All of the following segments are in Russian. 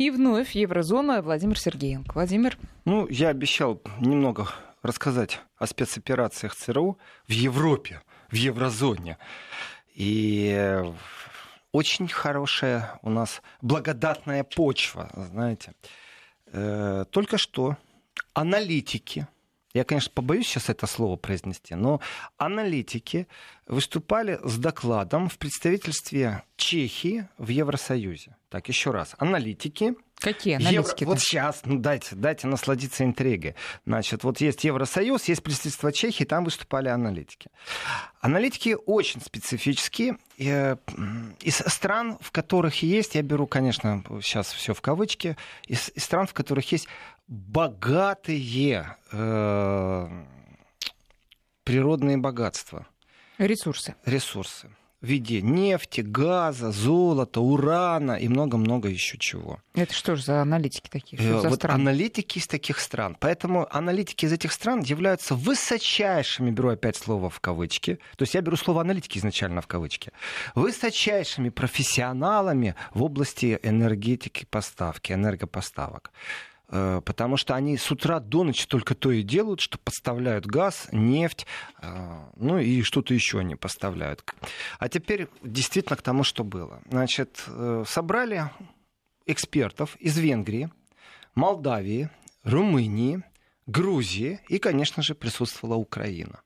И вновь Еврозона Владимир Сергеенко. Владимир. Ну, я обещал немного рассказать о спецоперациях ЦРУ в Европе, в еврозоне. И очень хорошая у нас благодатная почва, знаете. Э, только что аналитики, я, конечно, побоюсь сейчас это слово произнести, но аналитики выступали с докладом в представительстве Чехии в Евросоюзе. Так, еще раз. Аналитики. Какие аналитики? Евро... Вот сейчас, ну дайте, дайте насладиться интригой. Значит, вот есть Евросоюз, есть представительство Чехии, там выступали аналитики. Аналитики очень специфические. Э, из стран, в которых есть, я беру, конечно, сейчас все в кавычки, из, из стран, в которых есть богатые э, природные богатства. Ресурсы. Ресурсы. В виде нефти, газа, золота, урана и много-много еще чего. Это что же за аналитики такие? Что э, за вот страны? аналитики из таких стран. Поэтому аналитики из этих стран являются высочайшими, беру опять слово в кавычки, то есть я беру слово аналитики изначально в кавычки, высочайшими профессионалами в области энергетики поставки, энергопоставок. Э, потому что они с утра до ночи только то и делают, что подставляют газ, нефть, э, ну и что-то еще они поставляют. А теперь действительно к тому, что было. Значит, э, собрали экспертов из Венгрии, Молдавии, Румынии, Грузии и, конечно же, присутствовала Украина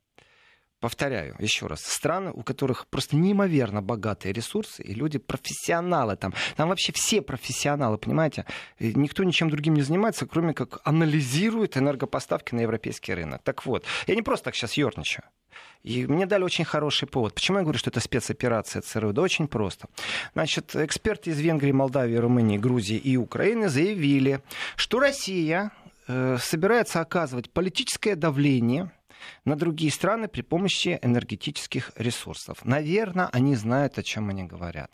повторяю еще раз, страны, у которых просто неимоверно богатые ресурсы, и люди профессионалы там. Там вообще все профессионалы, понимаете? И никто ничем другим не занимается, кроме как анализирует энергопоставки на европейский рынок. Так вот, я не просто так сейчас ерничаю. И мне дали очень хороший повод. Почему я говорю, что это спецоперация ЦРУ? Да очень просто. Значит, эксперты из Венгрии, Молдавии, Румынии, Грузии и Украины заявили, что Россия э, собирается оказывать политическое давление на другие страны при помощи энергетических ресурсов. Наверное, они знают, о чем они говорят.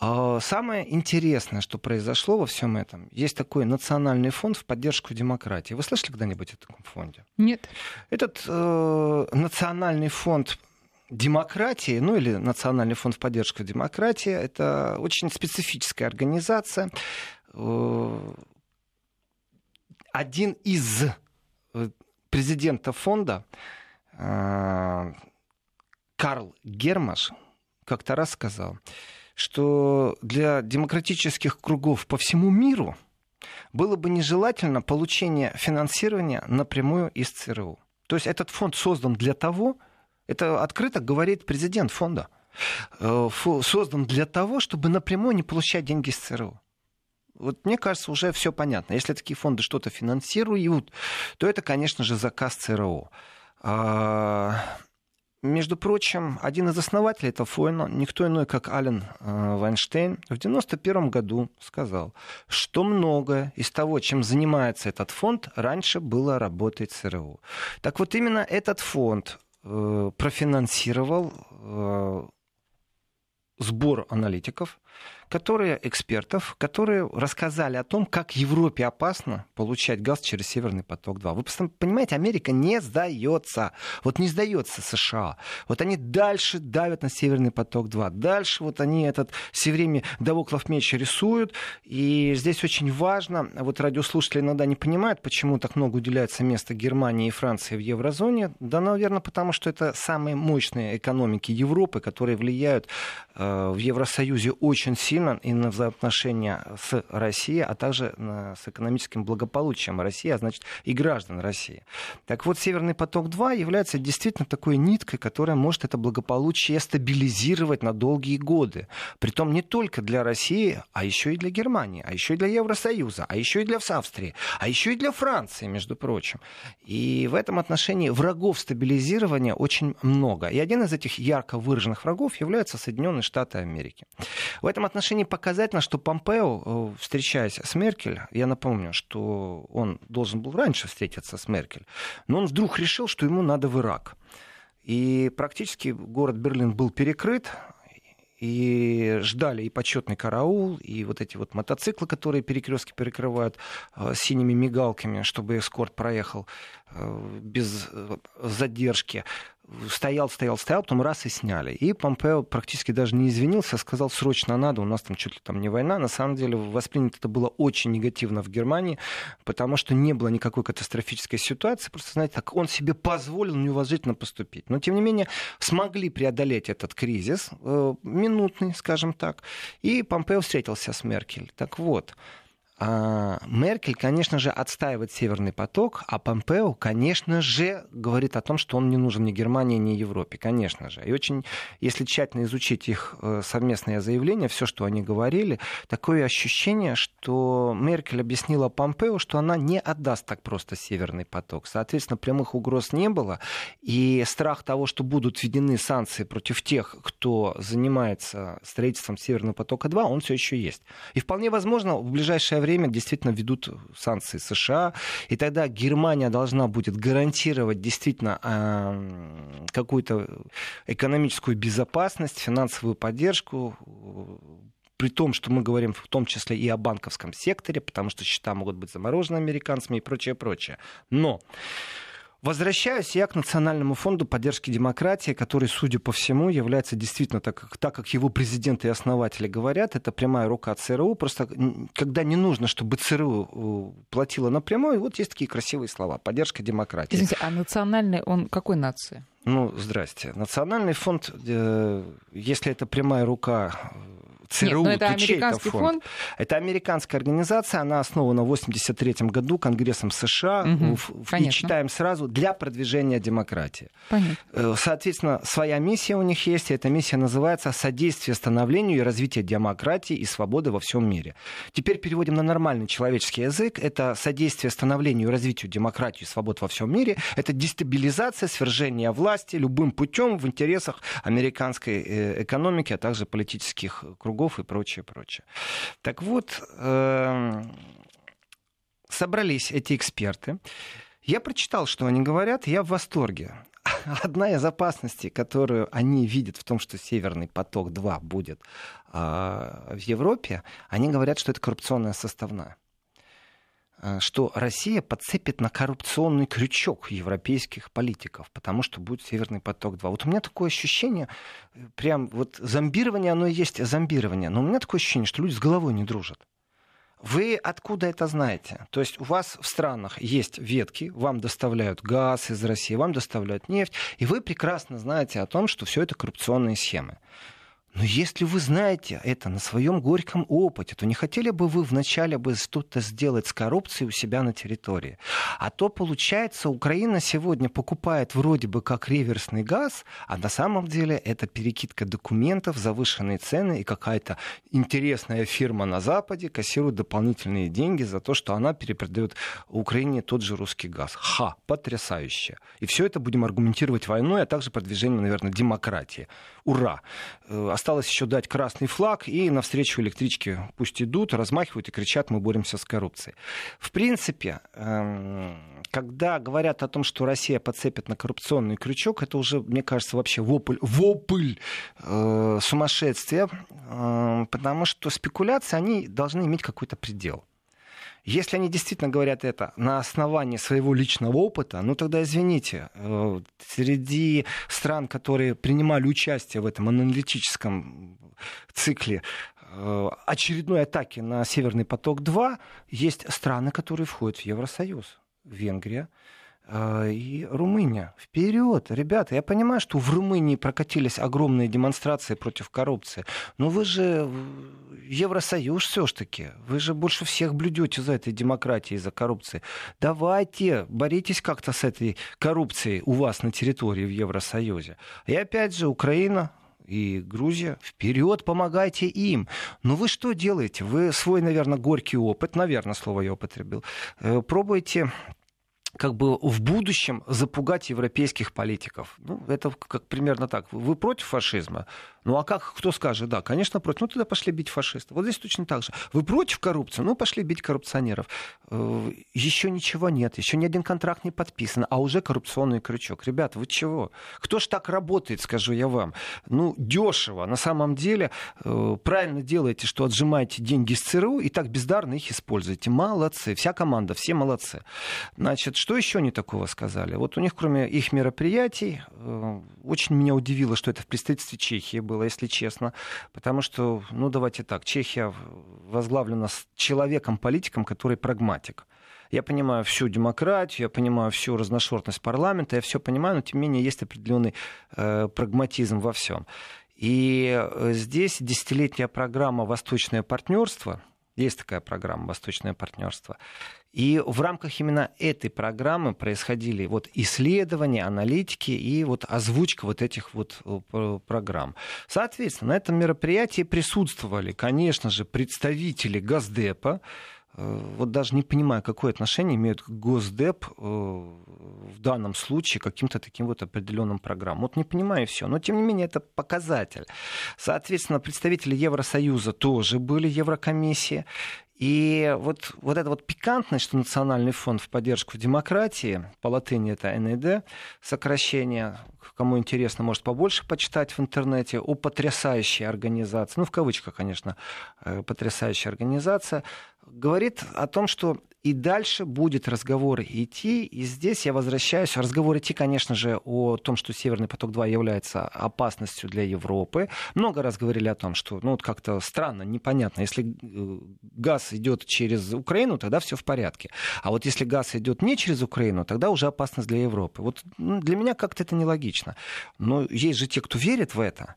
А, самое интересное, что произошло во всем этом, есть такой национальный фонд в поддержку демократии. Вы слышали когда-нибудь о таком фонде? Нет. Этот э, национальный фонд демократии, ну или Национальный фонд в поддержку демократии, это очень специфическая организация. Э, один из президента фонда э, Карл Гермаш как-то раз сказал, что для демократических кругов по всему миру было бы нежелательно получение финансирования напрямую из ЦРУ. То есть этот фонд создан для того, это открыто говорит президент фонда, э, создан для того, чтобы напрямую не получать деньги из ЦРУ. Вот мне кажется, уже все понятно. Если такие фонды что-то финансируют, то это, конечно же, заказ ЦРУ. А, между прочим, один из основателей этого фонда, никто иной, как Ален э, Вайнштейн, в 1991 году сказал, что многое из того, чем занимается этот фонд, раньше было работой ЦРУ. Так вот, именно этот фонд э, профинансировал э, сбор аналитиков, которые, экспертов, которые рассказали о том, как Европе опасно получать газ через Северный поток-2. Вы понимаете, Америка не сдается. Вот не сдается США. Вот они дальше давят на Северный поток-2. Дальше вот они этот все время Давоклов меч рисуют. И здесь очень важно, вот радиослушатели иногда не понимают, почему так много уделяется места Германии и Франции в еврозоне. Да, наверное, потому что это самые мощные экономики Европы, которые влияют э, в Евросоюзе очень сильно сильно и на взаимоотношения с Россией, а также с экономическим благополучием России, а значит и граждан России. Так вот, Северный поток-2 является действительно такой ниткой, которая может это благополучие стабилизировать на долгие годы. Притом не только для России, а еще и для Германии, а еще и для Евросоюза, а еще и для Австрии, а еще и для Франции, между прочим. И в этом отношении врагов стабилизирования очень много. И один из этих ярко выраженных врагов является Соединенные Штаты Америки. В этом отношении отношении показательно, что Помпео, э, встречаясь с Меркель, я напомню, что он должен был раньше встретиться с Меркель, но он вдруг решил, что ему надо в Ирак. И практически город Берлин был перекрыт, и ждали и почетный караул, и вот эти вот мотоциклы, которые перекрестки перекрывают э, синими мигалками, чтобы эскорт проехал э, без задержки. Стоял, стоял, стоял, потом раз и сняли. И Помпео практически даже не извинился, а сказал, срочно надо, у нас там чуть ли там не война. На самом деле воспринято это было очень негативно в Германии, потому что не было никакой катастрофической ситуации. Просто, знаете, так он себе позволил неуважительно поступить. Но, тем не менее, смогли преодолеть этот кризис, э, минутный, скажем так, и Помпео встретился с Меркель. Так вот, Меркель, конечно же, отстаивает Северный поток, а Помпео, конечно же, говорит о том, что он не нужен ни Германии, ни Европе, конечно же. И очень, если тщательно изучить их э, совместное заявление, все, что они говорили, такое ощущение, что Меркель объяснила Помпео, что она не отдаст так просто Северный поток. Соответственно, прямых угроз не было, и страх того, что будут введены санкции против тех, кто занимается строительством Северного потока-2, он все еще есть. И вполне возможно, в ближайшее время действительно ведут санкции США, и тогда Германия должна будет гарантировать действительно э, какую-то экономическую безопасность, финансовую поддержку, при том, что мы говорим в том числе и о банковском секторе, потому что счета могут быть заморожены американцами и прочее, прочее. Но Возвращаюсь я к Национальному фонду поддержки демократии, который, судя по всему, является действительно, так как, так как его президенты и основатели говорят, это прямая рука ЦРУ. Просто когда не нужно, чтобы ЦРУ э, платила напрямую, вот есть такие красивые слова. Поддержка демократии. Извините, а национальный он какой нации? Ну, здрасте. Национальный фонд, э, если это прямая рука ЦРУ, Нет, это американский фонд. фонд. Это американская организация, она основана в 1983 году Конгрессом США. Угу, и читаем сразу для продвижения демократии. Понятно. Э, соответственно, своя миссия у них есть, и эта миссия называется «Содействие становлению и развитию демократии и свободы во всем мире». Теперь переводим на нормальный человеческий язык. Это содействие становлению и развитию демократии и свобод во всем мире. Это дестабилизация, свержение власти любым путем в интересах американской э, экономики, а также политических кругов кругов и прочее, прочее. Так вот, эм, собрались эти эксперты. Я прочитал, что они говорят, я в восторге. Одна из опасностей, которую они видят в том, что Северный поток-2 будет э, в Европе, они говорят, что это коррупционная составная. Э, что Россия подцепит на коррупционный крючок европейских политиков, потому что будет Северный поток-2. Вот у меня такое ощущение, э, прям вот зомбирование, оно и есть зомбирование, но у меня такое ощущение, что люди с головой не дружат. Вы откуда это знаете? То есть у вас в странах есть ветки, вам доставляют газ из России, вам доставляют нефть, и вы прекрасно знаете о том, что все это коррупционные схемы. Но если вы знаете это на своем горьком опыте, то не хотели бы вы вначале бы что-то сделать с коррупцией у себя на территории? А то, получается, Украина сегодня покупает вроде бы как реверсный газ, а на самом деле это перекидка документов, завышенные цены и какая-то интересная фирма на Западе кассирует дополнительные деньги за то, что она перепродает Украине тот же русский газ. Ха, потрясающе. И все это будем аргументировать войной, а также продвижением, наверное, демократии. Ура! Осталось еще дать красный флаг, и навстречу электрички пусть идут, размахивают и кричат, мы боремся с коррупцией. В принципе, эм, когда говорят о том, что Россия подцепит на коррупционный крючок, это уже, мне кажется, вообще вопль, вопль э, сумасшествия, э, потому что спекуляции, они должны иметь какой-то предел. Если они действительно говорят это на основании своего личного опыта, ну тогда извините, э, среди стран, которые принимали участие в этом аналитическом цикле э, очередной атаки на Северный поток-2, есть страны, которые входят в Евросоюз. Венгрия, и Румыния. Вперед, ребята, я понимаю, что в Румынии прокатились огромные демонстрации против коррупции, но вы же Евросоюз все-таки, вы же больше всех блюдете за этой демократией, за коррупцией. Давайте, боритесь как-то с этой коррупцией у вас на территории в Евросоюзе. И опять же, Украина, и Грузия, вперед, помогайте им. Но вы что делаете? Вы свой, наверное, горький опыт, наверное, слово я употребил, э, пробуете как бы в будущем запугать европейских политиков. Ну, это как примерно так. Вы против фашизма? Ну, а как, кто скажет? Да, конечно, против. Ну, тогда пошли бить фашистов. Вот здесь точно так же. Вы против коррупции? Ну, пошли бить коррупционеров. Э, еще ничего нет, еще ни один контракт не подписан, а уже коррупционный крючок. Ребята, вы чего? Кто ж так работает, скажу я вам? Ну, дешево. На самом деле, э, правильно делаете, что отжимаете деньги с ЦРУ и так бездарно их используете. Молодцы. Вся команда, все молодцы. Значит, Что еще они такого сказали? Вот у них, кроме их мероприятий, э, очень меня удивило, что это в представительстве Чехии было, если честно. Потому что, ну давайте так, Чехия возглавлена с человеком-политиком, который прагматик. Я понимаю всю демократию, я понимаю всю разношерстность парламента, я все понимаю, но тем не менее есть определенный э, прагматизм во всем. И э, здесь десятилетняя программа «Восточное партнерство», есть такая программа «Восточное партнерство». И в рамках именно этой программы происходили вот исследования, аналитики и вот озвучка вот этих вот э, программ. Соответственно, на этом мероприятии присутствовали, конечно же, представители Газдепа, вот даже не понимаю, какое отношение имеют Госдеп э, в данном случае каким-то таким вот определенным программам. Вот не понимаю все, но тем не менее это показатель. Соответственно, представители Евросоюза тоже были, Еврокомиссии. И вот, вот эта вот пикантность, что Национальный фонд в поддержку демократии, по латыни это НИД, сокращение, кому интересно, может побольше почитать в интернете, о потрясающей организации, ну в кавычках, конечно, э, потрясающая организация, говорит о том, что и дальше будет разговор идти. И здесь я возвращаюсь. Разговор идти, конечно же, о том, что Северный поток-2 является опасностью для Европы. Много раз говорили о том, что ну, вот как-то странно, непонятно. Если э, газ идет через Украину, тогда все в порядке. А вот если газ идет не через Украину, тогда уже опасность для Европы. Вот ну, для меня как-то это нелогично. Но есть же те, кто верит в это.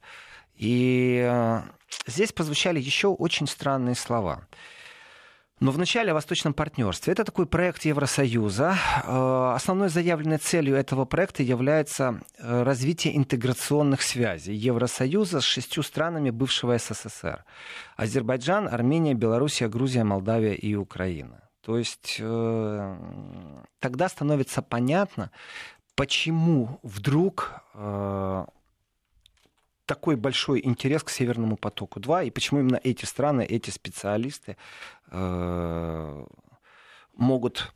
И э, здесь прозвучали еще очень странные слова. Но вначале о восточном партнерстве. Это такой проект Евросоюза. Э, основной заявленной целью этого проекта является э, развитие интеграционных связей Евросоюза с шестью странами бывшего СССР. Азербайджан, Армения, Белоруссия, Грузия, Молдавия и Украина. То есть э, тогда становится понятно, почему вдруг такой большой интерес к Северному потоку-2, и почему именно эти страны, эти специалисты могут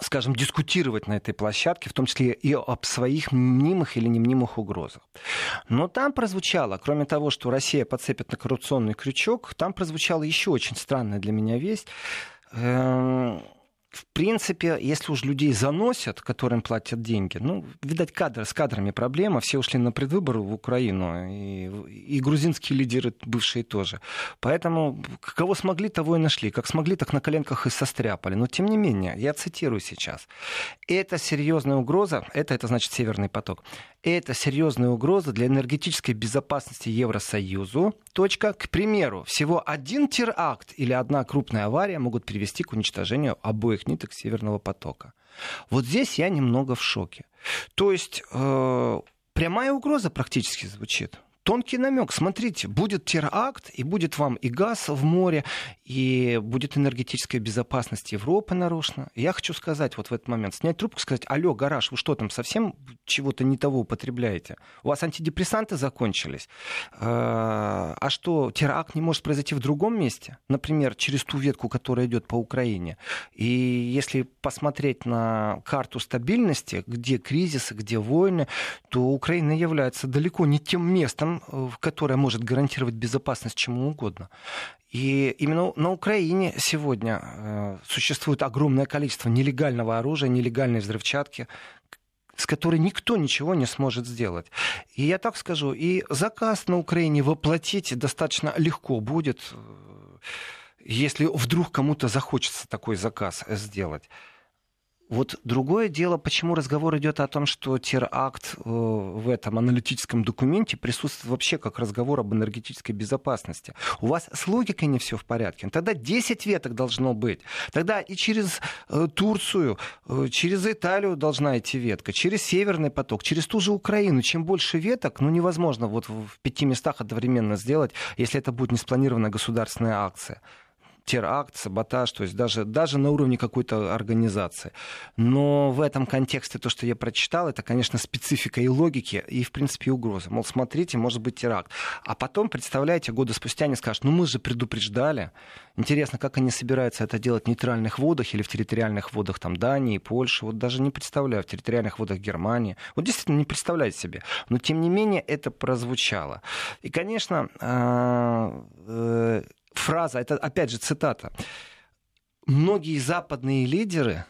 скажем, дискутировать на этой площадке, в том числе и об своих мнимых или немнимых угрозах. Но там прозвучало, кроме того, что Россия подцепит на коррупционный крючок, там прозвучала еще очень странная для меня весть. Э, в принципе, если уж людей заносят, которым платят деньги, ну, видать, кадры, с кадрами проблема, все ушли на предвыборы в Украину, и, и грузинские лидеры бывшие тоже. Поэтому кого смогли, того и нашли. Как смогли, так на коленках и состряпали. Но, тем не менее, я цитирую сейчас. Это серьезная угроза, это, это значит Северный поток, это серьезная угроза для энергетической безопасности Евросоюзу. Точка. К примеру, всего один теракт или одна крупная авария могут привести к уничтожению обоих ниток Северного потока. Вот здесь я немного в шоке. То есть э, прямая угроза практически звучит тонкий намек. Смотрите, будет теракт, и будет вам и газ в море, и будет энергетическая безопасность Европы нарушена. Я хочу сказать вот в этот момент, снять трубку, сказать, алло, гараж, вы что там, совсем чего-то не того употребляете? У вас антидепрессанты закончились? А, а что, теракт не может произойти в другом месте? Например, через ту ветку, которая идет по Украине. И если посмотреть на карту стабильности, где кризисы, где войны, то Украина является далеко не тем местом, Э, которая может гарантировать безопасность чему угодно. И именно на Украине сегодня э, существует огромное количество нелегального оружия, нелегальной взрывчатки, с которой никто ничего не сможет сделать. И я так скажу, и заказ на Украине воплотить достаточно легко будет, э, если вдруг кому-то захочется такой заказ сделать. Вот другое дело, почему разговор идет о том, что теракт э, в этом аналитическом документе присутствует вообще как разговор об энергетической безопасности. У вас с логикой не все в порядке. Тогда 10 веток должно быть. Тогда и через э, Турцию, э, через Италию должна идти ветка, через Северный поток, через ту же Украину. Чем больше веток, ну невозможно вот в пяти местах одновременно сделать, если это будет неспланированная государственная акция теракт, саботаж, то есть даже, даже на уровне какой-то организации. Но в этом контексте то, что я прочитал, это, конечно, специфика и логики, и, в принципе, угроза. Мол, смотрите, может быть теракт. А потом, представляете, годы спустя они скажут, ну мы же предупреждали. Интересно, как они собираются это делать в нейтральных водах или в территориальных водах там, Дании, Польши. Вот даже не представляю, в территориальных водах Германии. Вот действительно не представляю себе. Но, тем не менее, это прозвучало. И, конечно, а, э, фраза, это опять же цитата. Многие западные лидеры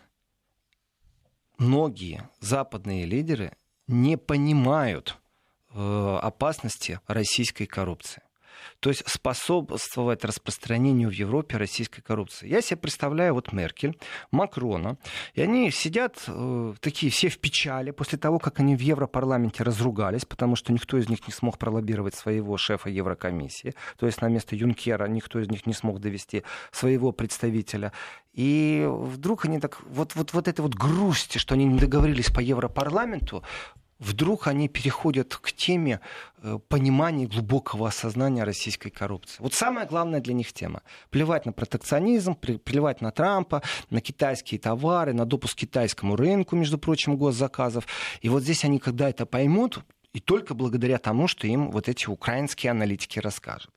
многие западные лидеры не понимают э, опасности российской коррупции то есть способствовать распространению в Европе российской коррупции. Я себе представляю вот Меркель, Макрона, и они сидят э, такие все в печали после того, как они в Европарламенте разругались, потому что никто из них не смог пролоббировать своего шефа Еврокомиссии, то есть на место Юнкера никто из них не смог довести своего представителя. И вдруг они так, вот, вот, вот этой вот грусти, что они не договорились по Европарламенту, вдруг они переходят к теме э, понимания глубокого осознания российской коррупции. Вот самая главная для них тема. Плевать на протекционизм, плевать на Трампа, на китайские товары, на допуск к китайскому рынку, между прочим, госзаказов. И вот здесь они, когда это поймут, и только благодаря тому, что им вот эти украинские аналитики расскажут.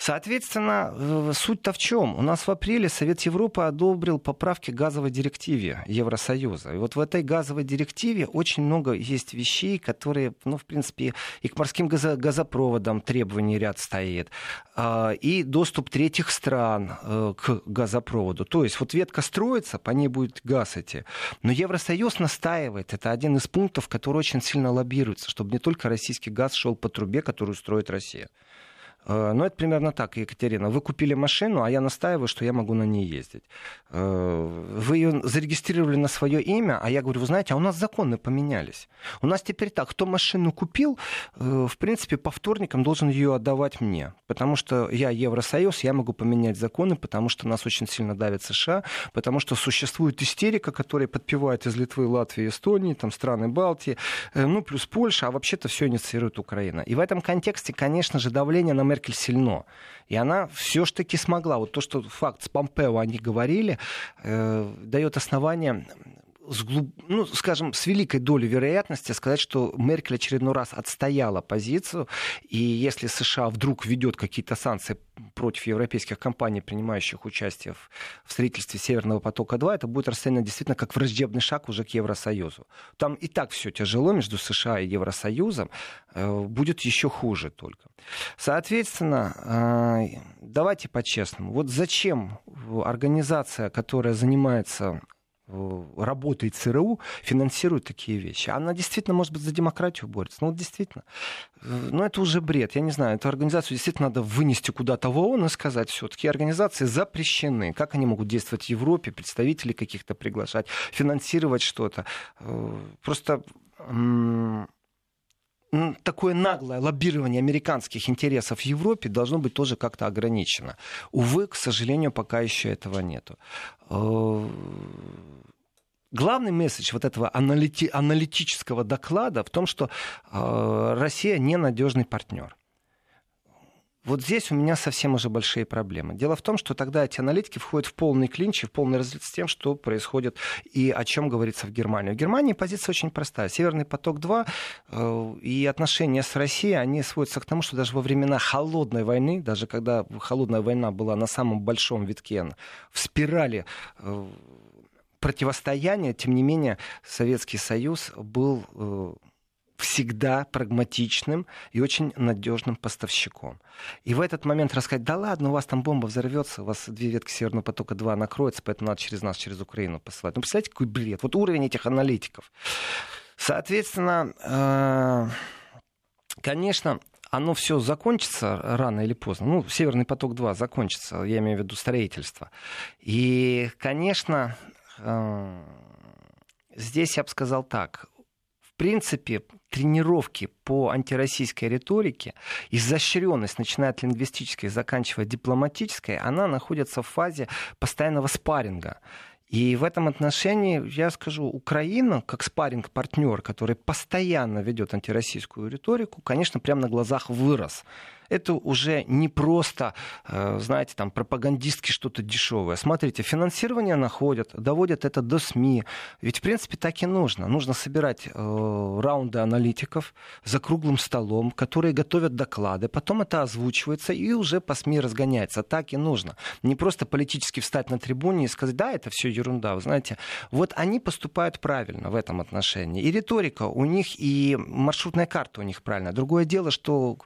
Соответственно, суть-то в чем? У нас в апреле Совет Европы одобрил поправки к газовой директиве Евросоюза. И вот в этой газовой директиве очень много есть вещей, которые, ну, в принципе, и к морским газопроводам требований ряд стоит, а, и доступ третьих стран э, к газопроводу. То есть вот ветка строится, по ней будет газ идти. Но Евросоюз настаивает, это один из пунктов, который очень сильно лоббируется, чтобы не только российский газ шел по трубе, которую строит Россия. Э, ну, это примерно так, Екатерина. Вы купили машину, а я настаиваю, что я могу на ней ездить. Э, вы ее зарегистрировали на свое имя, а я говорю, вы знаете, а у нас законы поменялись. У нас теперь так, кто машину купил, э, в принципе, по вторникам должен ее отдавать мне. Потому что я Евросоюз, я могу поменять законы, потому что нас очень сильно давит США, потому что существует истерика, которая подпевает из Литвы, Латвии, Эстонии, там страны Балтии, ну, плюс Польша, а вообще-то все инициирует Украина. И в этом контексте, конечно же, давление на Меркель сильно. И она все ж таки смогла. Вот то, что факт с Помпео они говорили, э, дает основание с, глуб... ну, скажем, с великой долей вероятности сказать, что Меркель очередной раз отстояла позицию, и если США вдруг ведет какие-то санкции против европейских компаний, принимающих участие в, в строительстве Северного потока-2, это будет расценено действительно как враждебный шаг уже к Евросоюзу. Там и так все тяжело между США и Евросоюзом, э, будет еще хуже только. Соответственно, э, давайте по-честному. Вот зачем организация, которая занимается работает ЦРУ, финансирует такие вещи. Она действительно, может быть, за демократию борется. Ну, вот действительно. Э, Но это уже бред. Я не знаю, эту организацию действительно надо вынести куда-то в ООН и сказать, все, такие организации запрещены. Как они могут действовать в Европе, представителей каких-то приглашать, финансировать что-то. Э, просто такое наглое лоббирование американских интересов в Европе должно быть тоже как-то ограничено. Увы, к сожалению, пока еще этого нету. Э, главный месседж вот этого аналити- аналитического доклада в том, что э, Россия ненадежный партнер. Вот здесь у меня совсем уже большие проблемы. Дело в том, что тогда эти аналитики входят в полный клинч и в полный разлет с тем, что происходит и о чем говорится в Германии. В Германии позиция очень простая. Северный поток-2 э, и отношения с Россией, они сводятся к тому, что даже во времена холодной войны, даже когда холодная война была на самом большом витке, в спирали э, противостояния, тем не менее, Советский Союз был э, всегда прагматичным и очень надежным поставщиком. И в этот момент рассказать, да ладно, у вас там бомба взорвется, у вас две ветки Северного потока-2 накроются, поэтому надо через нас, через Украину посылать. Ну, представляете, какой бред. Вот уровень этих аналитиков. Соответственно, э, конечно, оно все закончится рано или поздно. Ну, Северный поток-2 закончится, я имею в виду строительство. И, конечно, э, здесь я бы сказал так принципе, тренировки по антироссийской риторике, изощренность, начиная от лингвистической, заканчивая дипломатической, она находится в фазе постоянного спарринга. И в этом отношении, я скажу, Украина, как спарринг-партнер, который постоянно ведет антироссийскую риторику, конечно, прямо на глазах вырос это уже не просто, э, знаете, там пропагандистки что-то дешевое. Смотрите, финансирование находят, доводят это до СМИ. Ведь, в принципе, так и нужно. Нужно собирать э, раунды аналитиков за круглым столом, которые готовят доклады, потом это озвучивается и уже по СМИ разгоняется. Так и нужно. Не просто политически встать на трибуне и сказать, да, это все ерунда. Вы знаете, вот они поступают правильно в этом отношении. И риторика у них, и маршрутная карта у них правильная. Другое дело, что,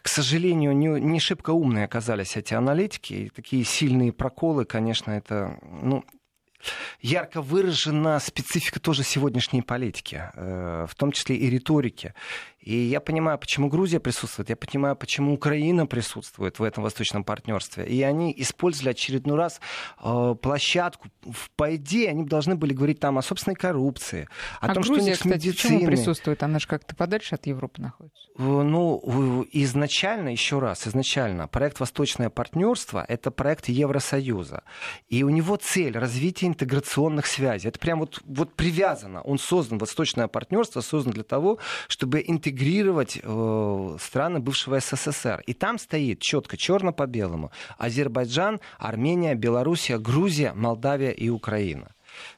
к сожалению, сожалению, не, не шибко умные оказались эти аналитики. И такие сильные проколы, конечно, это... Ну, ярко выражена специфика тоже сегодняшней политики, э, в том числе и риторики. И я понимаю, почему Грузия присутствует, я понимаю, почему Украина присутствует в этом восточном партнерстве. И они использовали очередной раз э, площадку. По идее, они должны были говорить там о собственной коррупции, о а том, Грузия, что у них кстати, почему присутствует? Она же как-то подальше от Европы находится. Ну, изначально, еще раз, изначально, проект «Восточное партнерство» — это проект Евросоюза. И у него цель — развитие интеграционных связей. Это прям вот, вот привязано. Он создан, «Восточное партнерство» создан для того, чтобы интегрировать интегрировать э, страны бывшего СССР. И там стоит четко, черно по белому, Азербайджан, Армения, Белоруссия, Грузия, Молдавия и Украина.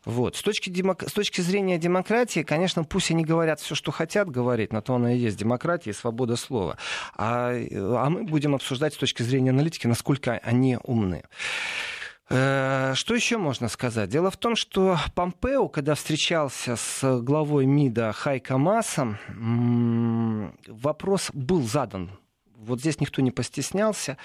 Вот. С, точки демок... с точки зрения демократии, конечно, пусть они говорят все, что хотят говорить, на то оно и есть демократия и свобода слова. А, а мы будем обсуждать с точки зрения аналитики, насколько они умны. Э, что еще можно сказать? Дело в том, что Помпео, когда встречался с главой МИДа Хайка Массом, вопрос был задан. Вот здесь никто не постеснялся.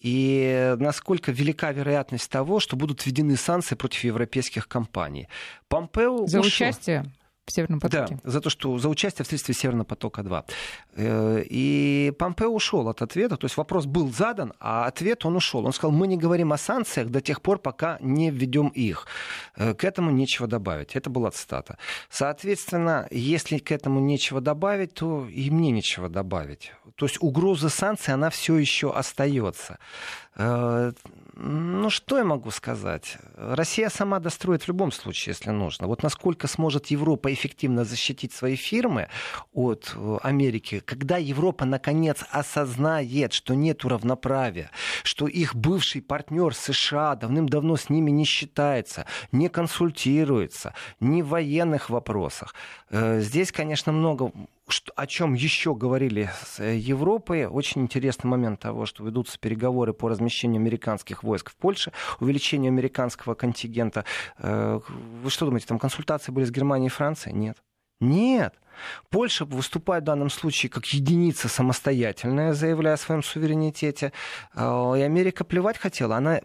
И насколько велика вероятность того, что будут введены санкции против европейских компаний. Помпео За ушел. участие в Северном потоке. Да, за то, что за участие в строительстве Северного потока-2. Э, и Помпео ушел от ответа, то есть вопрос был задан, а ответ он ушел. Он сказал, мы не говорим о санкциях до тех пор, пока не введем их. Э, к этому нечего добавить. Это была цитата. Соответственно, если к этому нечего добавить, то и мне нечего добавить. То есть угроза санкций, она все еще остается. Э, ну, что я могу сказать? Россия сама достроит в любом случае, если нужно. Вот насколько сможет Европа эффективно защитить свои фирмы от э, Америки, когда Европа наконец осознает, что нет равноправия, что их бывший партнер США давным-давно с ними не считается, не консультируется, ни в военных вопросах. Э, здесь, конечно, много что, о чем еще говорили с э, Европой. Очень интересный момент того, что ведутся переговоры по размещению американских войск в Польше, увеличению американского контингента. Э, вы что думаете, там консультации были с Германией и Францией? Нет. Нет. Польша выступает в данном случае как единица самостоятельная, заявляя о своем суверенитете. Э, и Америка плевать хотела. Она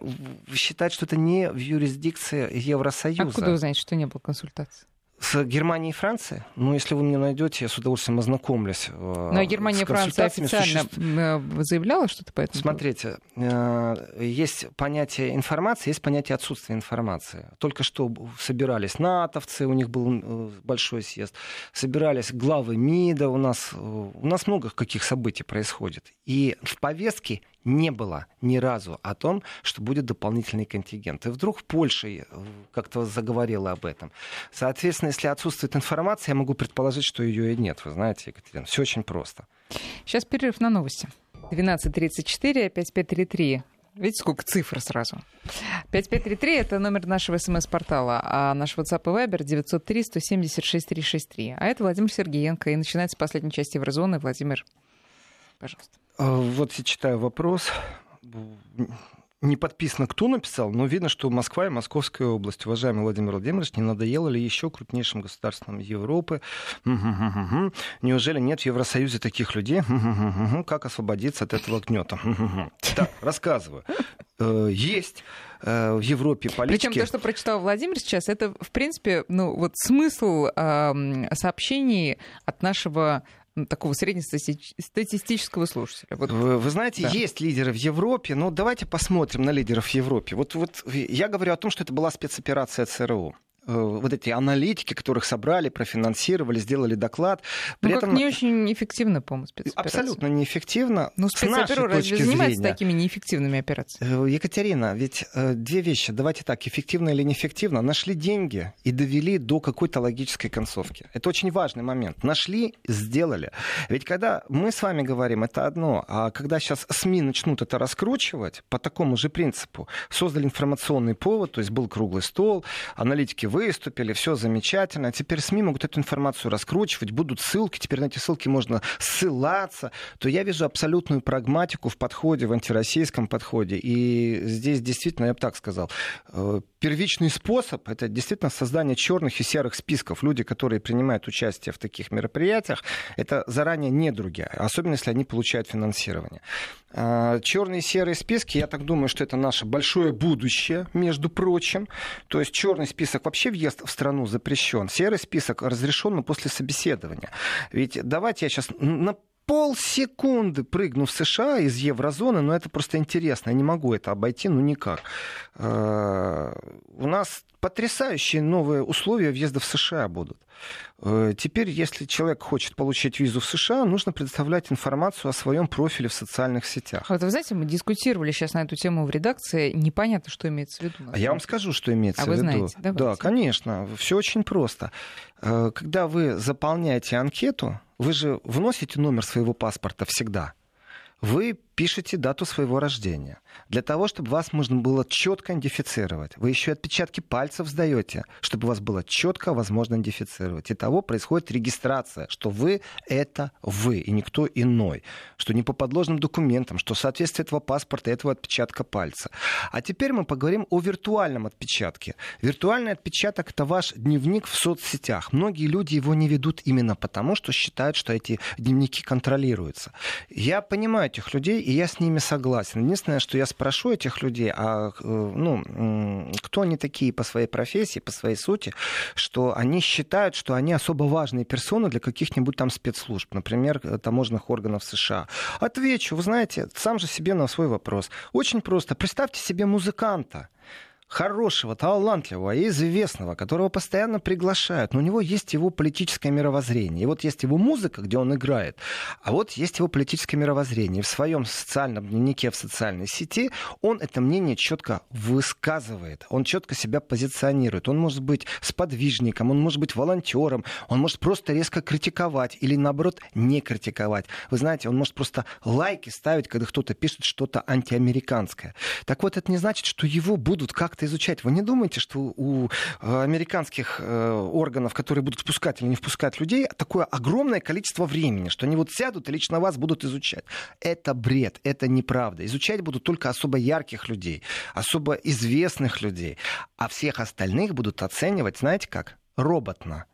считает, что это не в юрисдикции Евросоюза. Откуда вы знаете, что не было консультаций? С Германией и Францией? Ну, если вы мне найдете, я с удовольствием ознакомлюсь. Э, Но Германия и Франция официально существ... Э, заявляла что-то по этому Смотрите, э, есть понятие информации, есть понятие отсутствия информации. Только что собирались натовцы, у них был большой съезд, собирались главы МИДа, у нас, у нас много каких событий происходит. И в повестке не было ни разу о том, что будет дополнительный контингент. И вдруг Польша э, как-то заговорила об этом. Соответственно, если отсутствует информация, я могу предположить, что ее и нет. Вы знаете, Екатерина, все очень просто. Сейчас перерыв на новости. 12.34, 5533. Видите, сколько цифр сразу. 5533 — это номер нашего смс-портала, а наш WhatsApp и Viber 903-176-363. А это Владимир Сергеенко. И начинается последняя часть Еврозоны. Владимир, пожалуйста. А, вот я читаю вопрос. Не подписано, кто написал, но видно, что Москва и Московская область. Уважаемый Владимир Владимирович, не надоело ли еще крупнейшим государствам Европы? Неужели нет в Евросоюзе таких людей? Как освободиться от этого гнета? Так, рассказываю. Э, есть э, в Европе политики. Причем то, что прочитал Владимир сейчас, это, в принципе, ну, вот смысл сообщений от нашего такого среднестатистического слушателя. Вот. Вы, вы знаете, да. есть лидеры в Европе, но давайте посмотрим на лидеров в Европе. Вот, вот я говорю о том, что это была спецоперация ЦРУ. Э, вот эти аналитики, которых собрали, профинансировали, сделали доклад. При ну, этом... как не очень эффективно, по-моему, спецоперация. Абсолютно неэффективно. Ну, спецоперация разве занимается зрения. такими неэффективными операциями? Э, Екатерина, ведь э, две вещи. Давайте так, эффективно или неэффективно. Нашли деньги и довели до какой-то логической концовки. Это очень важный момент. Нашли, сделали. Ведь когда мы с вами говорим, это одно, а когда сейчас СМИ начнут это раскручивать по такому же принципу, создали информационный повод, то есть был круглый стол, аналитики выступили, все замечательно. Теперь СМИ могут эту информацию раскручивать, будут ссылки, теперь на эти ссылки можно ссылаться. То я вижу абсолютную прагматику в подходе, в антироссийском подходе. И здесь действительно, я бы так сказал, э, первичный способ это действительно создание черных и серых списков. Люди, которые принимают участие в таких мероприятиях, это заранее недруги, особенно если они получают финансирование. А, черные и серые списки, я так думаю, что это наше большое будущее, между прочим. То есть черный список вообще въезд в страну запрещен, серый список разрешен, но после собеседования. Ведь давайте я сейчас на полсекунды прыгну в США из еврозоны, но это просто интересно, я не могу это обойти, ну никак. А, у нас потрясающие новые условия въезда в США будут. Э, теперь, если человек хочет получить визу в США, нужно предоставлять информацию о своем профиле в социальных сетях. Вот вы знаете, мы дискутировали сейчас на эту тему в редакции. Непонятно, что имеется в виду. А я вам скажу, что имеется а в виду. Вы знаете, давайте. Да, конечно. Все очень просто. Э, когда вы заполняете анкету, вы же вносите номер своего паспорта всегда. Вы пишете дату своего рождения. Для того, чтобы вас можно было четко идентифицировать. Вы еще отпечатки пальцев сдаете, чтобы вас было четко возможно идентифицировать. И того происходит регистрация, что вы — это вы, и никто иной. Что не по подложным документам, что соответствие этого паспорта, этого отпечатка пальца. А теперь мы поговорим о виртуальном отпечатке. Виртуальный отпечаток — это ваш дневник в соцсетях. Многие люди его не ведут именно потому, что считают, что эти дневники контролируются. Я понимаю этих людей, и я с ними согласен. Единственное, что я спрошу этих людей, а э, ну, кто они такие по своей профессии, по своей сути, что они считают, что они особо важные персоны для каких-нибудь там спецслужб, например, таможенных органов США. Отвечу, вы знаете, сам же себе на свой вопрос. Очень просто. Представьте себе музыканта хорошего, талантливого и известного, которого постоянно приглашают. Но у него есть его политическое мировоззрение. И вот есть его музыка, где он играет, а вот есть его политическое мировоззрение. И в своем социальном дневнике, в социальной сети он это мнение четко высказывает. Он четко себя позиционирует. Он может быть сподвижником, он может быть волонтером, он может просто резко критиковать или наоборот не критиковать. Вы знаете, он может просто лайки ставить, когда кто-то пишет что-то антиамериканское. Так вот, это не значит, что его будут как-то это изучать. Вы не думаете, что у э, американских э, органов, которые будут впускать или не впускать людей, такое огромное количество времени, что они вот сядут и лично вас будут изучать? Это бред, это неправда. Изучать будут только особо ярких людей, особо известных людей, а всех остальных будут оценивать, знаете как? Роботно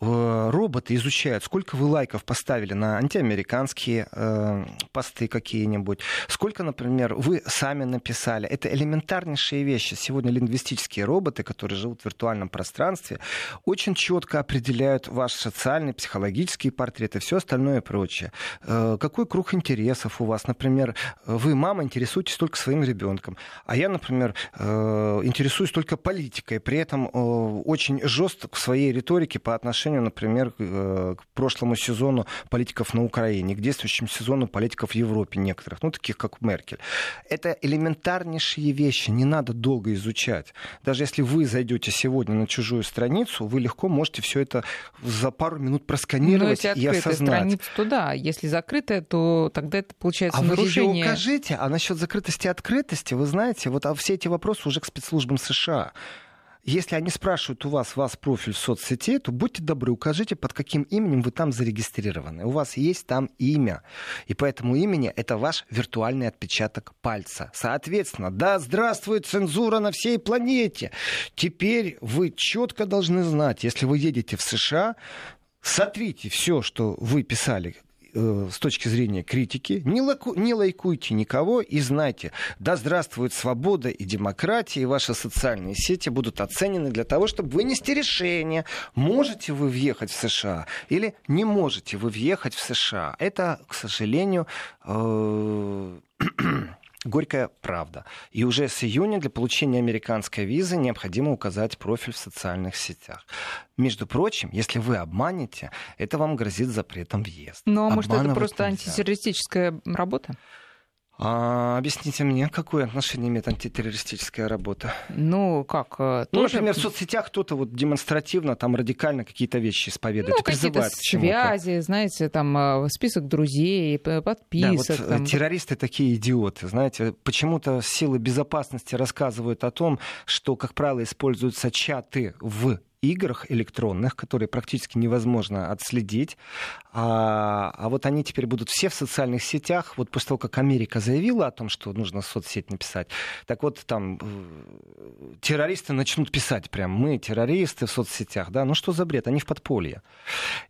роботы изучают, сколько вы лайков поставили на антиамериканские э, посты какие-нибудь, сколько, например, вы сами написали. Это элементарнейшие вещи. Сегодня лингвистические роботы, которые живут в виртуальном пространстве, очень четко определяют ваш социальный, психологический портрет и все остальное прочее. Э, какой круг интересов у вас? Например, вы, мама, интересуетесь только своим ребенком, а я, например, э, интересуюсь только политикой, при этом э, очень жесток в своей риторике по отношению отношению, например, э, к прошлому сезону политиков на Украине, к действующему сезону политиков в Европе некоторых, ну, таких как Меркель. Это элементарнейшие вещи, не надо долго изучать. Даже если вы зайдете сегодня на чужую страницу, вы легко можете все это за пару минут просканировать Но и осознать. страница, то да. Если закрытая, то тогда это получается а нарушение... вы ее укажите, а насчет закрытости и открытости, вы знаете, вот а все эти вопросы уже к спецслужбам США. Если они спрашивают у вас, вас профиль в соцсети, то будьте добры, укажите, под каким именем вы там зарегистрированы. У вас есть там имя. И по этому имени это ваш виртуальный отпечаток пальца. Соответственно, да, здравствует цензура на всей планете. Теперь вы четко должны знать, если вы едете в США, сотрите все, что вы писали с точки зрения критики, не, лаку, не лайкуйте никого и знайте, да здравствует свобода и демократия, и ваши социальные сети будут оценены для того, чтобы вынести решение, можете вы въехать в США или не можете вы въехать в США. Это, к сожалению, э, горькая правда. И уже с июня для получения американской визы необходимо указать профиль в социальных сетях. Между прочим, если вы обманете, это вам грозит запретом въезда. Ну, а может, это просто нельзя. антитеррористическая работа? А, объясните мне, какое отношение имеет антитеррористическая работа? Ну, как? Э, ну, тоже... например, в соцсетях кто-то вот демонстративно, там радикально какие-то вещи исповедует, ну, какие-то связи, знаете, там э, список друзей, подписок. Да, вот там... террористы такие идиоты, знаете. Почему-то силы безопасности рассказывают о том, что, как правило, используются чаты в играх электронных, которые практически невозможно отследить. А, а вот они теперь будут все в социальных сетях. Вот после того, как Америка заявила о том, что нужно соцсеть написать, так вот там э, террористы начнут писать прям, мы террористы в соцсетях, да, ну что за бред, они в подполье.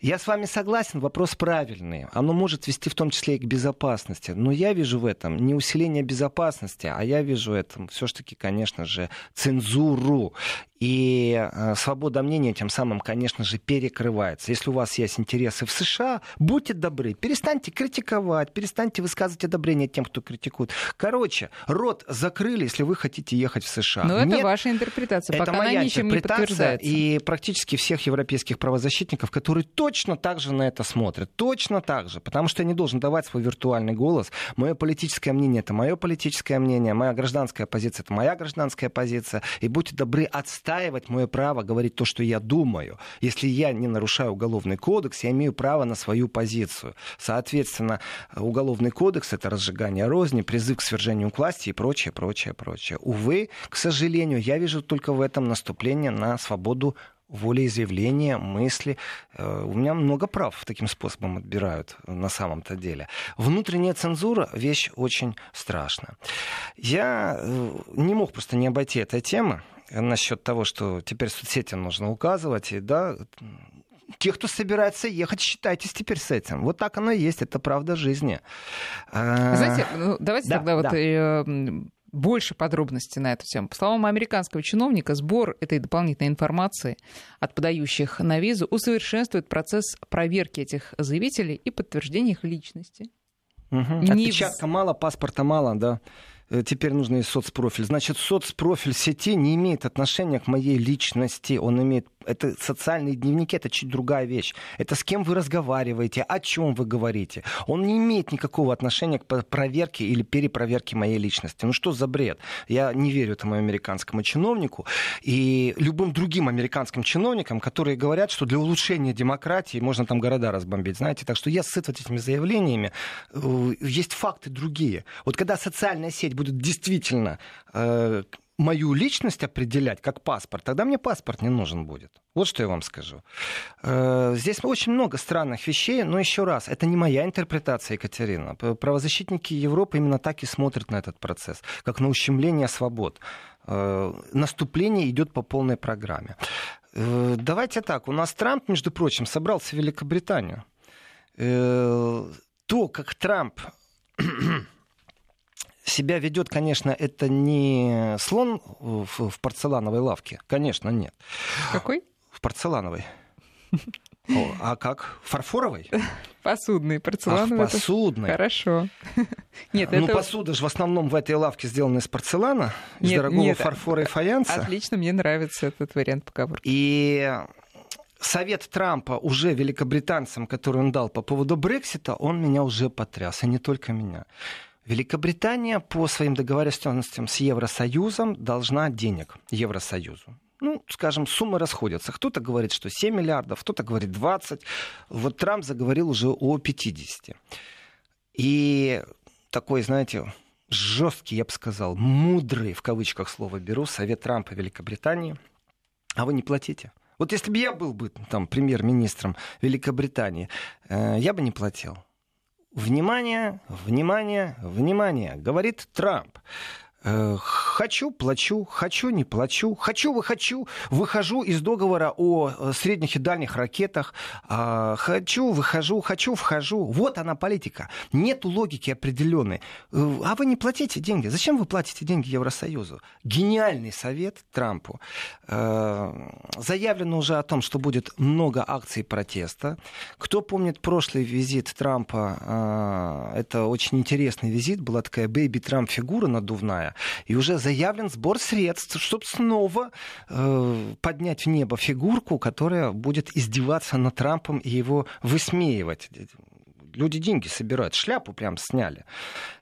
Я с вами согласен, вопрос правильный. Оно может вести в том числе и к безопасности. Но я вижу в этом не усиление безопасности, а я вижу в этом все-таки, конечно же, цензуру. И э, свобода мнения тем самым, конечно же, перекрывается. Если у вас есть интересы в США, будьте добры, перестаньте критиковать, перестаньте высказывать одобрение тем, кто критикует. Короче, рот закрыли, если вы хотите ехать в США. Но Нет, это ваша интерпретация, это пока моя она ничем не подтверждается. И практически всех европейских правозащитников, которые точно так же на это смотрят. Точно так же. Потому что я не должен давать свой виртуальный голос. Мое политическое мнение — это мое политическое мнение. Моя гражданская позиция — это моя гражданская позиция. И будьте добры, отстать отстаивать мое право говорить то, что я думаю. Если я не нарушаю уголовный кодекс, я имею право на свою позицию. Соответственно, уголовный кодекс — это разжигание розни, призыв к свержению власти и прочее, прочее, прочее. Увы, к сожалению, я вижу только в этом наступление на свободу волеизъявления, мысли. Э, у меня много прав таким способом отбирают на самом-то деле. Внутренняя цензура — вещь очень страшная. Я э, не мог просто не обойти этой темы насчет того, что теперь соцсети нужно указывать, и да, те, кто собирается ехать, считайтесь теперь с этим. Вот так оно и есть, это правда жизни. А, Знаете, ну, давайте да, тогда да. вот э, больше подробностей на эту тему. По словам американского чиновника, сбор этой дополнительной информации от подающих на визу усовершенствует процесс проверки этих заявителей и подтверждения их личности. Угу. Не Отпечатка в... мало, паспорта мало, да. Э, теперь нужно и соцпрофиль. Значит, соцпрофиль сети не имеет отношения к моей личности. Он имеет это социальные дневники, это чуть другая вещь. Это с кем вы разговариваете, о чем вы говорите. Он не имеет никакого отношения к проверке или перепроверке моей личности. Ну что за бред? Я не верю этому американскому чиновнику и любым другим американским чиновникам, которые говорят, что для улучшения демократии можно там города разбомбить, знаете. Так что я сыт вот этими заявлениями. Э, есть факты другие. Вот когда социальная сеть будет действительно э, мою личность определять как паспорт, тогда мне паспорт не нужен будет. Вот что я вам скажу. Э, здесь очень много странных вещей, но еще раз, это не моя интерпретация, Екатерина. Правозащитники Европы именно так и смотрят на этот процесс, как на ущемление свобод. Э, наступление идет по полной программе. Э, давайте так, у нас Трамп, между прочим, собрался в Великобританию. То, как Трамп себя ведет, конечно, это не слон в, в порцелановой лавке. Конечно, нет. Какой? В порцелановой. О, а как? Фарфоровой? Посудный, порцелановый. Ах, посудный. Хорошо. Нет, ну, это... посуда же в основном в этой лавке сделана из порцелана, из нет, дорогого нет, фарфора и фаянса. Отлично, мне нравится этот вариант поговорки. И совет Трампа уже великобританцам, который он дал по поводу Брексита, он меня уже потряс, и не только меня. Великобритания по своим договоренностям с Евросоюзом должна денег Евросоюзу. Ну, скажем, суммы расходятся. Кто-то говорит, что 7 миллиардов, кто-то говорит 20. Вот Трамп заговорил уже о 50. И такой, знаете, жесткий, я бы сказал, мудрый, в кавычках слово беру, совет Трампа Великобритании. А вы не платите. Вот если бы я был бы там премьер-министром Великобритании, э, я бы не платил. Внимание, внимание, внимание, говорит Трамп. Э, хочу, плачу, хочу, не плачу, хочу, выхочу, выхожу из договора о э, средних и дальних ракетах, а, хочу, выхожу, хочу, вхожу. Вот она политика. Нет логики определенной. Э, а вы не платите деньги. Зачем вы платите деньги Евросоюзу? Гениальный совет Трампу. Заявлено уже о том, что будет много акций протеста. Кто помнит прошлый визит Трампа, это очень интересный визит, была такая бэйби Трамп и уже заявлен сбор средств, чтобы снова э, поднять в небо фигурку, которая будет издеваться над Трампом и его высмеивать люди деньги собирают, шляпу прям сняли.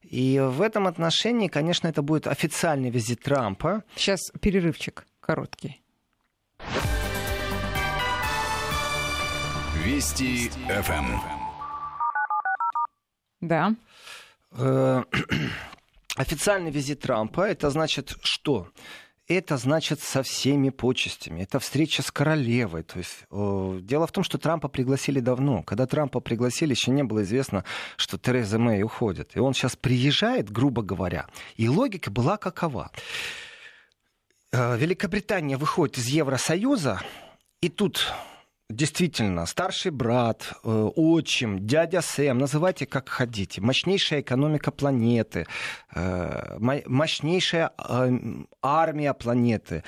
И в этом отношении, конечно, это будет официальный визит Трампа. Сейчас перерывчик короткий. Вести ФМ. Да. Официальный визит Трампа, это значит что? это значит со всеми почестями. Это встреча с королевой. То есть, э, дело в том, что Трампа пригласили давно. Когда Трампа пригласили, еще не было известно, что Тереза Мэй уходит. И он сейчас приезжает, грубо говоря. И логика была какова. Э, Великобритания выходит из Евросоюза, и тут действительно, старший брат, э, отчим, дядя Сэм, называйте как хотите, мощнейшая экономика планеты, э, мощнейшая э, армия планеты,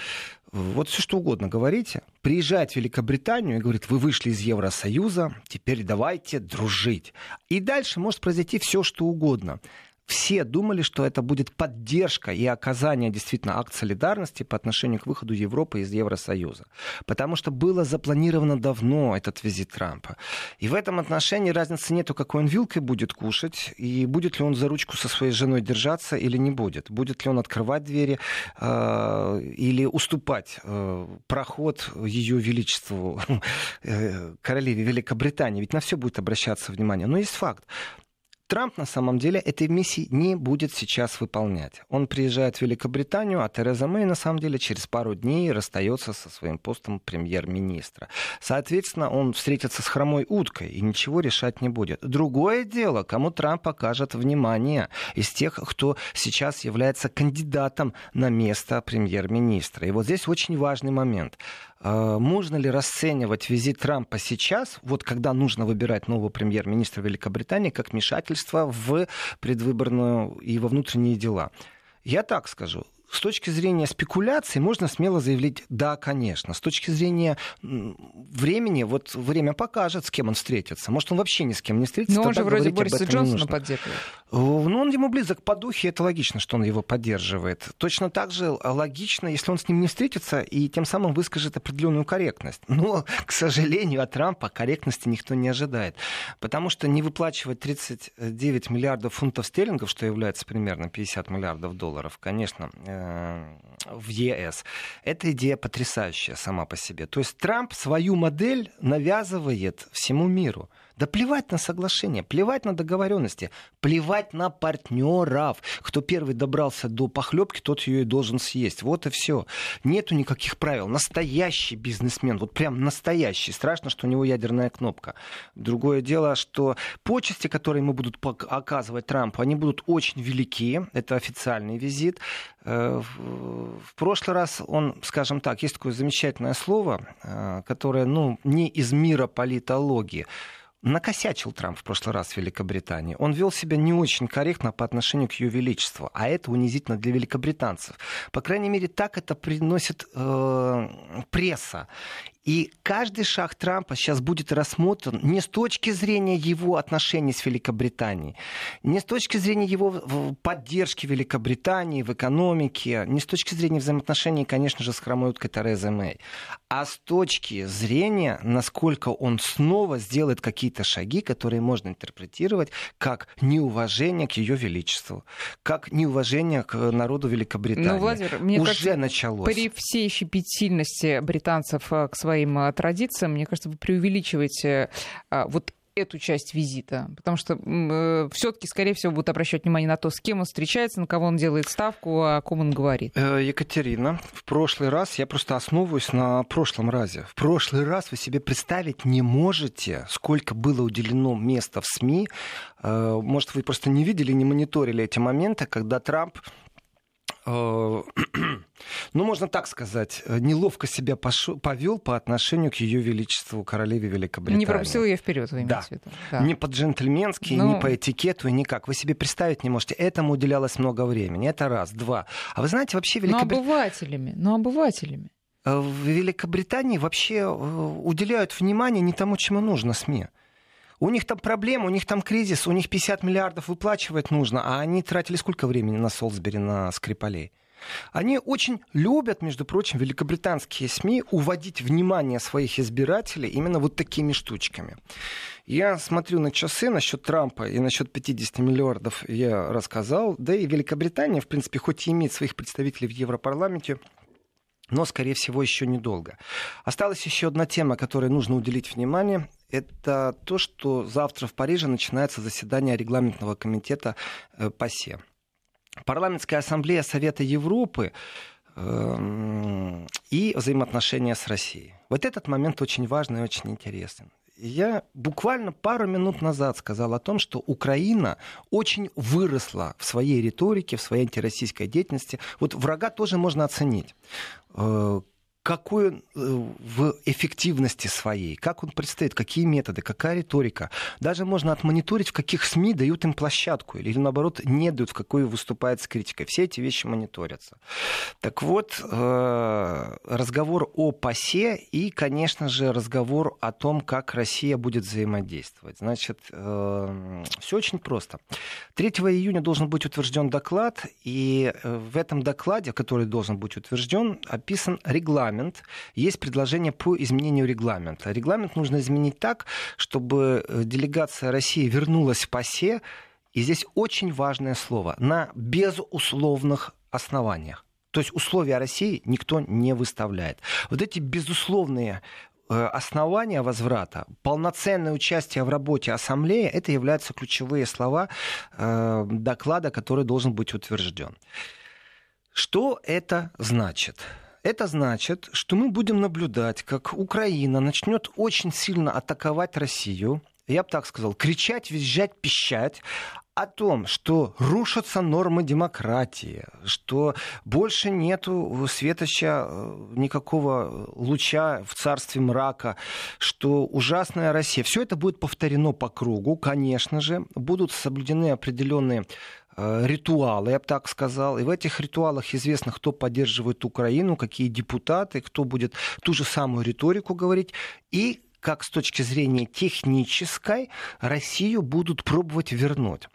вот все что угодно говорите, приезжает в Великобританию и говорит, вы вышли из Евросоюза, теперь давайте дружить. И дальше может произойти все что угодно все думали, что это будет поддержка и оказание действительно акт солидарности по отношению к выходу Европы из Евросоюза. Потому что было запланировано давно этот визит Трампа. И в этом отношении разницы нету, какой он вилкой будет кушать, и будет ли он за ручку со своей женой держаться или не будет. Будет ли он открывать двери э, или уступать э, проход ее величеству, э, королеве Великобритании. Ведь на все будет обращаться внимание. Но есть факт. Трамп на самом деле этой миссии не будет сейчас выполнять. Он приезжает в Великобританию, а Тереза Мэй на самом деле через пару дней расстается со своим постом премьер-министра. Соответственно, он встретится с хромой уткой и ничего решать не будет. Другое дело, кому Трамп покажет внимание из тех, кто сейчас является кандидатом на место премьер-министра. И вот здесь очень важный момент. А, можно ли расценивать визит Трампа сейчас, вот когда нужно выбирать нового премьер-министра Великобритании, как вмешательство в предвыборную и во внутренние дела? Я так скажу с точки зрения спекуляций можно смело заявить, да, конечно. С точки зрения времени, вот время покажет, с кем он встретится. Может, он вообще ни с кем не встретится. Но он же вроде Бориса Джонсона поддерживает. Ну, он ему близок по духе, это логично, что он его поддерживает. Точно так же логично, если он с ним не встретится и тем самым выскажет определенную корректность. Но, к сожалению, от Трампа корректности никто не ожидает. Потому что не выплачивать 39 миллиардов фунтов стерлингов, что является примерно 50 миллиардов долларов, конечно, э, в ЕС. Эта идея потрясающая сама по себе. То есть Трамп свою модель навязывает всему миру. Да плевать на соглашение, плевать на договоренности, плевать на партнеров. Кто первый добрался до похлебки, тот ее и должен съесть. Вот и все. Нету никаких правил. Настоящий бизнесмен, вот прям настоящий. Страшно, что у него ядерная кнопка. Другое дело, что почести, которые ему будут оказывать Трампу, они будут очень велики. Это официальный визит. Э, в прошлый раз он, скажем так, есть такое замечательное слово, э, которое ну, не из мира политологии накосячил Трамп в прошлый раз в Великобритании. Он вел себя не очень корректно по отношению к ее величеству, а это унизительно для великобританцев. По крайней мере, так это приносит э, пресса. И каждый шаг Трампа сейчас будет рассмотрен не с точки зрения его отношений с Великобританией, не с точки зрения его поддержки Великобритании в экономике, не с точки зрения взаимоотношений, конечно же, с хромой уткой Терезы Мэй, а с точки зрения, насколько он снова сделает какие-то шаги, которые можно интерпретировать как неуважение к ее величеству, как неуважение к народу Великобритании. Ну, Владимир, мне Уже кажется, началось. При всей щепетильности британцев э, к своей своим а, традициям, мне кажется, вы преувеличиваете а, вот эту часть визита, потому что э, все-таки, скорее всего, будут обращать внимание на то, с кем он встречается, на кого он делает ставку, о ком он говорит. Э, Екатерина, в прошлый раз, я просто основываюсь на прошлом разе, в прошлый раз вы себе представить не можете, сколько было уделено места в СМИ. Э, может, вы просто не видели, не мониторили эти моменты, когда Трамп ну, можно так сказать, э, неловко себя повел по отношению к ее величеству королеве Великобритании. Не пропустил ее вперед, вы да. в виду. Да. Не по-джентльменски, ну... не по этикету и никак. Вы себе представить не можете. Этому уделялось много времени. Это раз. Два. А вы знаете, вообще Великобритания... Но обывателями. Но обывателями. Э, в Великобритании вообще уделяют внимание не тому, чему нужно СМИ. У них там проблема, у них там кризис, у них 50 миллиардов выплачивать нужно, а они тратили сколько времени на Солсбери, на Скрипалей? Они очень любят, между прочим, великобританские СМИ уводить внимание своих избирателей именно вот такими штучками. Я смотрю на часы насчет Трампа и насчет 50 миллиардов я рассказал. Да и Великобритания, в принципе, хоть и имеет своих представителей в Европарламенте, но, скорее всего, еще недолго. Осталась еще одна тема, которой нужно уделить внимание это то, что завтра в Париже начинается заседание регламентного комитета э, ПАСЕ. Парламентская ассамблея Совета Европы эм, и взаимоотношения с Россией. Вот этот момент очень важный и очень интересен. Я буквально пару минут назад сказал о том, что Украина очень выросла в своей риторике, в своей антироссийской деятельности. Вот врага тоже можно оценить э, какой он э, в эффективности своей, как он предстоит, какие методы, какая риторика. Даже можно отмониторить, в каких СМИ дают им площадку, или наоборот не дают, в какую выступает с критикой. Все эти вещи мониторятся. Так вот, э, разговор о ПАСЕ и, конечно же, разговор о том, как Россия будет взаимодействовать. Значит, э, все очень просто. 3 июня должен быть утвержден доклад, и в этом докладе, который должен быть утвержден, описан регламент регламент, есть предложение по изменению регламента. Регламент нужно изменить так, чтобы э, делегация России вернулась в ПАСЕ, и здесь очень важное слово, на безусловных основаниях. То есть условия России никто не выставляет. Вот эти безусловные э, основания возврата, полноценное участие в работе ассамблеи, это являются ключевые слова э, доклада, который должен быть утвержден. Что это значит? Это значит, что мы будем наблюдать, как Украина начнет очень сильно атаковать Россию, я бы так сказал, кричать, визжать, пищать, о том, что рушатся нормы демократии, что больше нету светоча э, никакого луча в царстве мрака, что ужасная Россия. Все это будет повторено по кругу, конечно же. Будут соблюдены определенные ритуалы, я бы так сказал. И в этих ритуалах известно, кто поддерживает Украину, какие депутаты, кто будет ту же самую риторику говорить. И как с точки зрения технической Россию будут пробовать вернуть.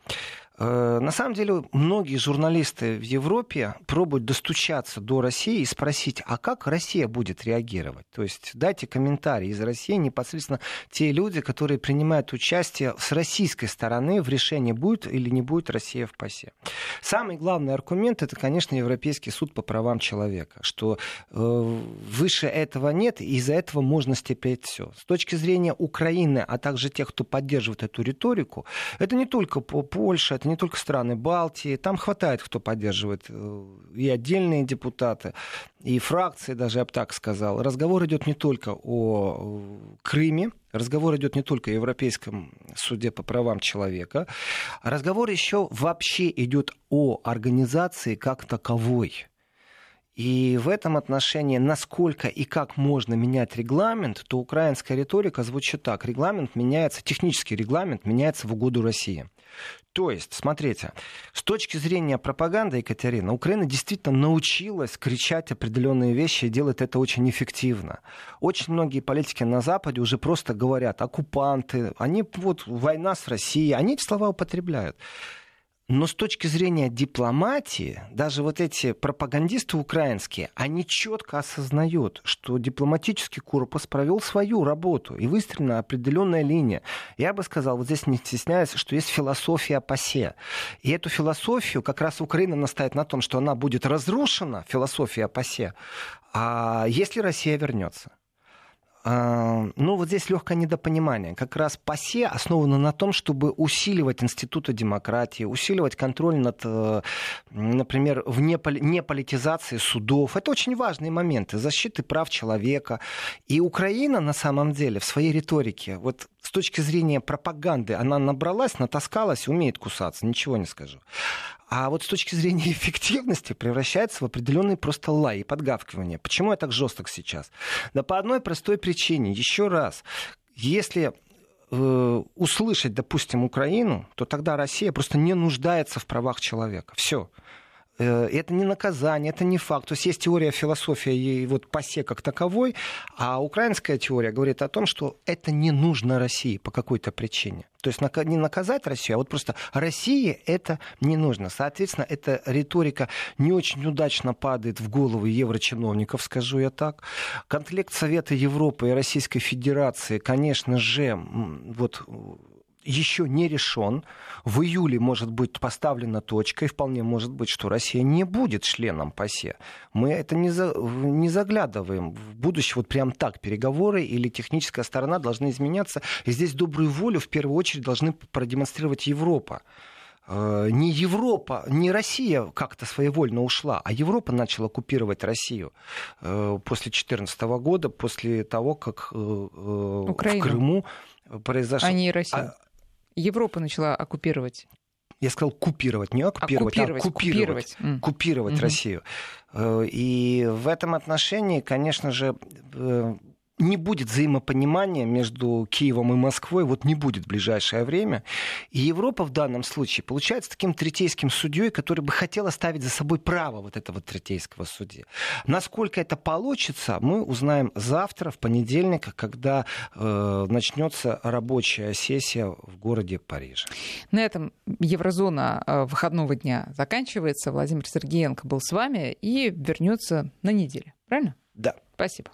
Э, на самом деле, многие журналисты в Европе пробуют достучаться до России и спросить, а как Россия будет реагировать? То есть дайте комментарии из России непосредственно те люди, которые принимают участие с российской стороны в решении, будет или не будет Россия в ПАСЕ. Самый главный аргумент это, конечно, Европейский суд по правам человека, что э, выше этого нет, и из-за этого можно стерпеть все. С точки зрения Украины, а также тех, кто поддерживает эту риторику, это не только Польша, это не только страны Балтии, там хватает, кто поддерживает, э, и отдельные депутаты, и фракции даже, я бы так сказал. Разговор идет не только о э, Крыме, разговор идет не только о Европейском суде по правам человека, разговор еще вообще идет о организации как таковой. И в этом отношении, насколько и как можно менять регламент, то украинская риторика звучит так. Регламент меняется, технический регламент меняется в угоду России. То есть, смотрите, с точки зрения пропаганды, Екатерина, Украина действительно научилась кричать определенные вещи и делает это очень эффективно. Очень многие политики на Западе уже просто говорят, оккупанты, они вот война с Россией, они эти слова употребляют. Но с точки зрения дипломатии, даже вот эти пропагандисты украинские, они четко осознают, что дипломатический корпус провел свою работу и выстроена определенная линия. Я бы сказал, вот здесь не стесняюсь, что есть философия ПАСЕ. И эту философию как раз Украина настаивает на том, что она будет разрушена, философия ПАСЕ, а если Россия вернется. Ну, вот здесь легкое недопонимание. Как раз ПАСЕ основано на том, чтобы усиливать институты демократии, усиливать контроль над, э, например, вне судов. Это очень важные моменты защиты прав человека. И Украина на самом деле в своей риторике, вот с точки зрения пропаганды, она набралась, натаскалась, умеет кусаться, ничего не скажу. А вот с точки зрения эффективности превращается в определенный просто лай и подгавкивание. Почему я так жесток сейчас? Да по одной простой причине. Еще раз, если э, услышать, допустим, Украину, то тогда Россия просто не нуждается в правах человека. Все. Э, это не наказание, это не факт. То есть есть теория философия и вот ПАСЕ как таковой, а украинская теория говорит о том, что это не нужно России по какой-то причине. То есть не наказать Россию, а вот просто России это не нужно. Соответственно, эта риторика не очень удачно падает в голову еврочиновников, скажу я так. Конфликт Совета Европы и Российской Федерации, конечно же, вот еще не решен. В июле может быть поставлена точка, и вполне может быть, что Россия не будет членом ПАСЕ. Мы это не, за, не заглядываем в будущее, вот прям так, переговоры или техническая сторона должны изменяться. И здесь добрую волю в первую очередь должны продемонстрировать Европа. э, не Европа, не Россия как-то своевольно ушла, а Европа начала оккупировать Россию э, после 2014 года, после того, как Украину. в Крыму произошло... А не Россия. А... Европа начала оккупировать. Я сказал купировать, не оккупировать, а, купировать, а купировать, купировать, купировать угу. Россию. И в этом отношении, конечно же, не будет взаимопонимания между Киевом и Москвой, вот не будет в ближайшее время. И Европа в данном случае получается таким третейским судьей, который бы хотел оставить за собой право вот этого третейского судьи. Насколько это получится, мы узнаем завтра, в понедельник, когда э, начнется рабочая сессия в городе Париже. На этом Еврозона э, выходного дня заканчивается. Владимир Сергеенко был с вами и вернется на неделю. Правильно? Да. Спасибо.